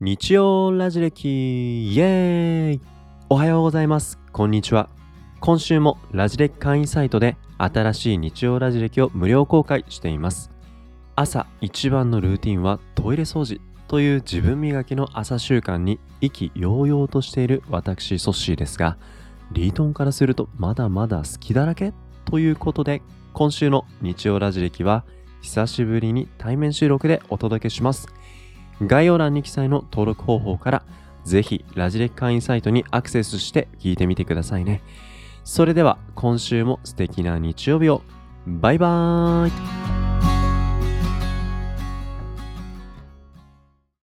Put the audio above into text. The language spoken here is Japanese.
日曜ラジ歴イエーイおはようございます。こんにちは。今週もラジ歴会員サイトで新しい日曜ラジ歴を無料公開しています。朝一番のルーティンはトイレ掃除という自分磨きの朝習慣に意気揚々としている私ソッシーですが、リートンからするとまだまだ好きだらけということで、今週の日曜ラジ歴は久しぶりに対面収録でお届けします。概要欄に記載の登録方法からぜひラジレッ会員サイトにアクセスして聞いてみてくださいね。それでは今週も素敵な日曜日を。バイバーイ